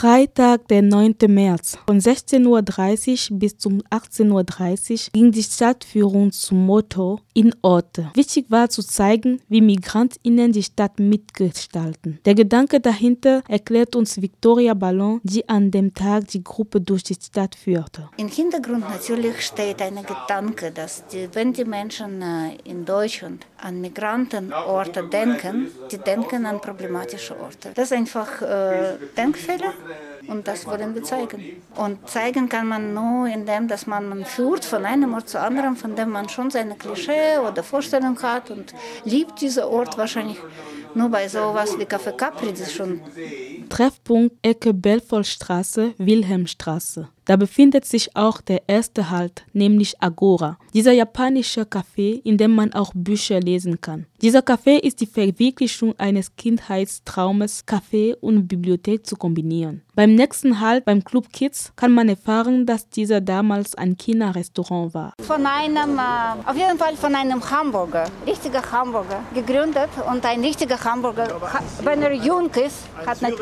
Freitag, der 9. März. Von 16.30 Uhr bis zum 18.30 Uhr ging die Stadtführung zum Motto in Orte. Wichtig war zu zeigen, wie MigrantInnen die Stadt mitgestalten. Der Gedanke dahinter erklärt uns Victoria Ballon, die an dem Tag die Gruppe durch die Stadt führte. Im Hintergrund natürlich steht ein Gedanke, dass die, wenn die Menschen äh, in Deutschland an Migrantenorte denken, die denken an problematische Orte. Das ist einfach äh, Denkfehler und das wollen wir zeigen. Und zeigen kann man nur, indem dass man, führt von einem Ort zu anderem, von dem man schon seine Klischee oder Vorstellung hat und liebt diesen Ort wahrscheinlich nur bei sowas wie Café Capri, schon Treffpunkt Ecke Belfortstraße, Wilhelmstraße. Da befindet sich auch der erste Halt, nämlich Agora, dieser japanische Café, in dem man auch Bücher lesen kann. Dieser Café ist die Verwirklichung eines Kindheitstraumes, Café und Bibliothek zu kombinieren. Beim nächsten Halt beim Club Kids kann man erfahren, dass dieser damals ein China-Restaurant war. Von einem, äh, auf jeden Fall von einem Hamburger, richtiger Hamburger, gegründet und ein richtiger Hamburger, wenn er jung ist, hat, nat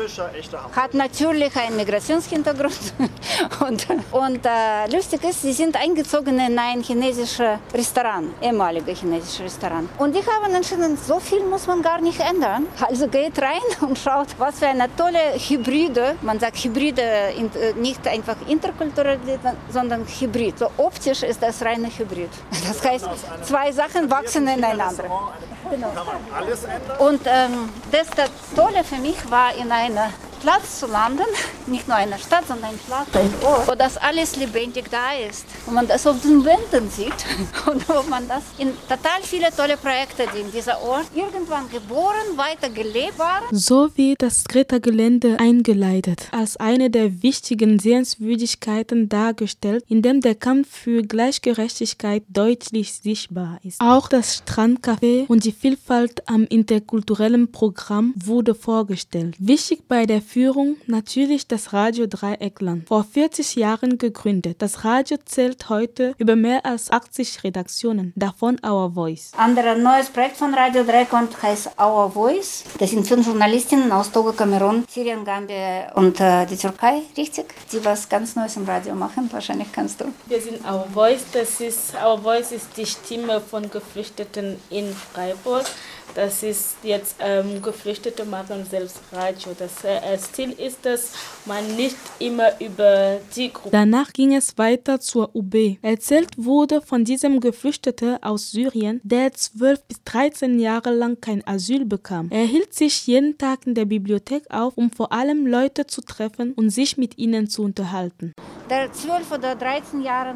hat natürlich einen Migrationshintergrund und und, und äh, lustig ist, sie sind eingezogen in ein chinesisches Restaurant, ehemaliges chinesisches Restaurant. Und die haben entschieden, so viel muss man gar nicht ändern. Also geht rein und schaut, was für eine tolle Hybride, man sagt Hybride, äh, nicht einfach interkulturell, sondern Hybrid. So optisch ist das reine Hybrid. Das heißt, zwei Sachen wachsen ineinander. Genau. Und ähm, das, das Tolle für mich war in einer Platz zu landen, nicht nur eine Stadt, sondern ein Platz, ein Ort, wo das alles lebendig da ist. Und man das auf den Wänden sieht und wo man das in total viele tolle Projekte, die in dieser Ort irgendwann geboren, weiter gelebt waren. So wird das Greta-Gelände eingeleitet, als eine der wichtigen Sehenswürdigkeiten dargestellt, in dem der Kampf für Gleichgerechtigkeit deutlich sichtbar ist. Auch das Strandcafé und die Vielfalt am interkulturellen Programm wurde vorgestellt. Wichtig bei der Führung natürlich das Radio Dreieckland, vor 40 Jahren gegründet. Das Radio zählt heute über mehr als 80 Redaktionen, davon Our Voice. Ein neues Projekt von Radio Dreieckland heißt Our Voice. Das sind fünf Journalistinnen aus Togo, Kamerun, Syrien, Gambia und äh, die Türkei, richtig? Die was ganz Neues im Radio machen, wahrscheinlich kannst du. Wir sind Our Voice, das ist, Our Voice ist die Stimme von Geflüchteten in Freiburg. Das ist jetzt ähm, Geflüchtete machen selbst Radio. Das äh, Ziel ist dass man nicht immer über die Gruppe. Danach ging es weiter zur UB. Erzählt wurde von diesem Geflüchteten aus Syrien, der 12 bis 13 Jahre lang kein Asyl bekam. Er hielt sich jeden Tag in der Bibliothek auf, um vor allem Leute zu treffen und sich mit ihnen zu unterhalten. Der 12 oder 13 Jahre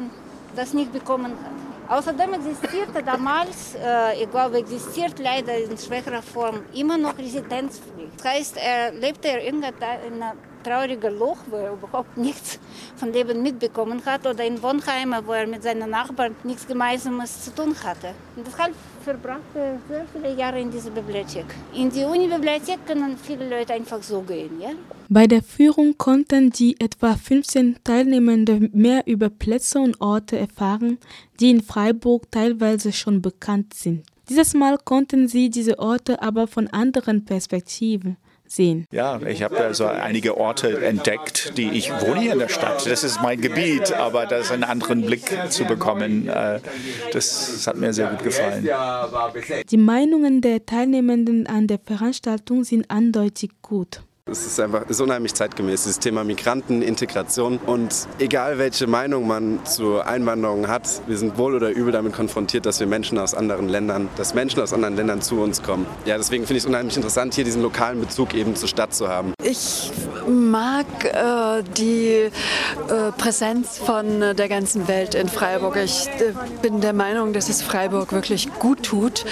das nicht bekommen hat Außerdem existierte damals, äh, ich glaube, existiert leider in schwächerer Form immer noch Residenzpflicht. Das heißt, er lebte in einer traurigen Loch, wo er überhaupt nichts von Leben mitbekommen hat, oder in Wohnheimen, wo er mit seinen Nachbarn nichts Gemeinsames zu tun hatte. Und deshalb verbrachte er sehr viele Jahre in dieser Bibliothek. In die Uni-Bibliothek können viele Leute einfach so gehen, ja? Bei der Führung konnten die etwa 15 Teilnehmenden mehr über Plätze und Orte erfahren, die in Freiburg teilweise schon bekannt sind. Dieses Mal konnten sie diese Orte aber von anderen Perspektiven sehen. Ja, ich habe also einige Orte entdeckt, die ich wohne hier in der Stadt. Das ist mein Gebiet, aber da ist einen anderen Blick zu bekommen. Äh, das hat mir sehr gut gefallen. Die Meinungen der Teilnehmenden an der Veranstaltung sind eindeutig gut. Es ist einfach ist unheimlich zeitgemäß, dieses Thema Migranten, Integration. Und egal welche Meinung man zu Einwanderung hat, wir sind wohl oder übel damit konfrontiert, dass wir Menschen aus anderen Ländern, dass Menschen aus anderen Ländern zu uns kommen. Ja, deswegen finde ich es unheimlich interessant, hier diesen lokalen Bezug eben zur Stadt zu haben. Ich mag äh, die äh, Präsenz von äh, der ganzen Welt in Freiburg. Ich äh, bin der Meinung, dass es Freiburg wirklich gut tut.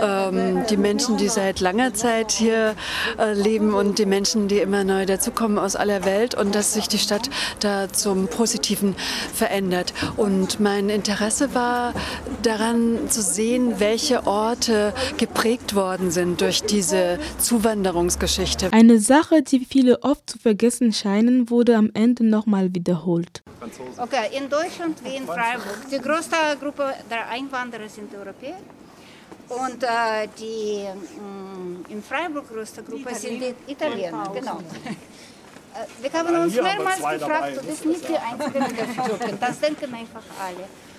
Ähm, die Menschen, die seit langer Zeit hier äh, leben und die Menschen, die immer neu dazukommen aus aller Welt und dass sich die Stadt da zum Positiven verändert. Und mein Interesse war daran zu sehen, welche Orte geprägt worden sind durch diese Zuwanderungsgeschichte. Eine Sache, die viele oft zu vergessen scheinen, wurde am Ende nochmal wiederholt. Okay, in Deutschland wie in Freiburg. Die größte Gruppe der Einwanderer sind Europäer. Und äh, die mh, mm, in Freiburg größte Gruppe die sind die Italiener, genau. Wir haben uns mehrmals gefragt, du bist nicht die Einzige mit der Türken. Das denken einfach alle.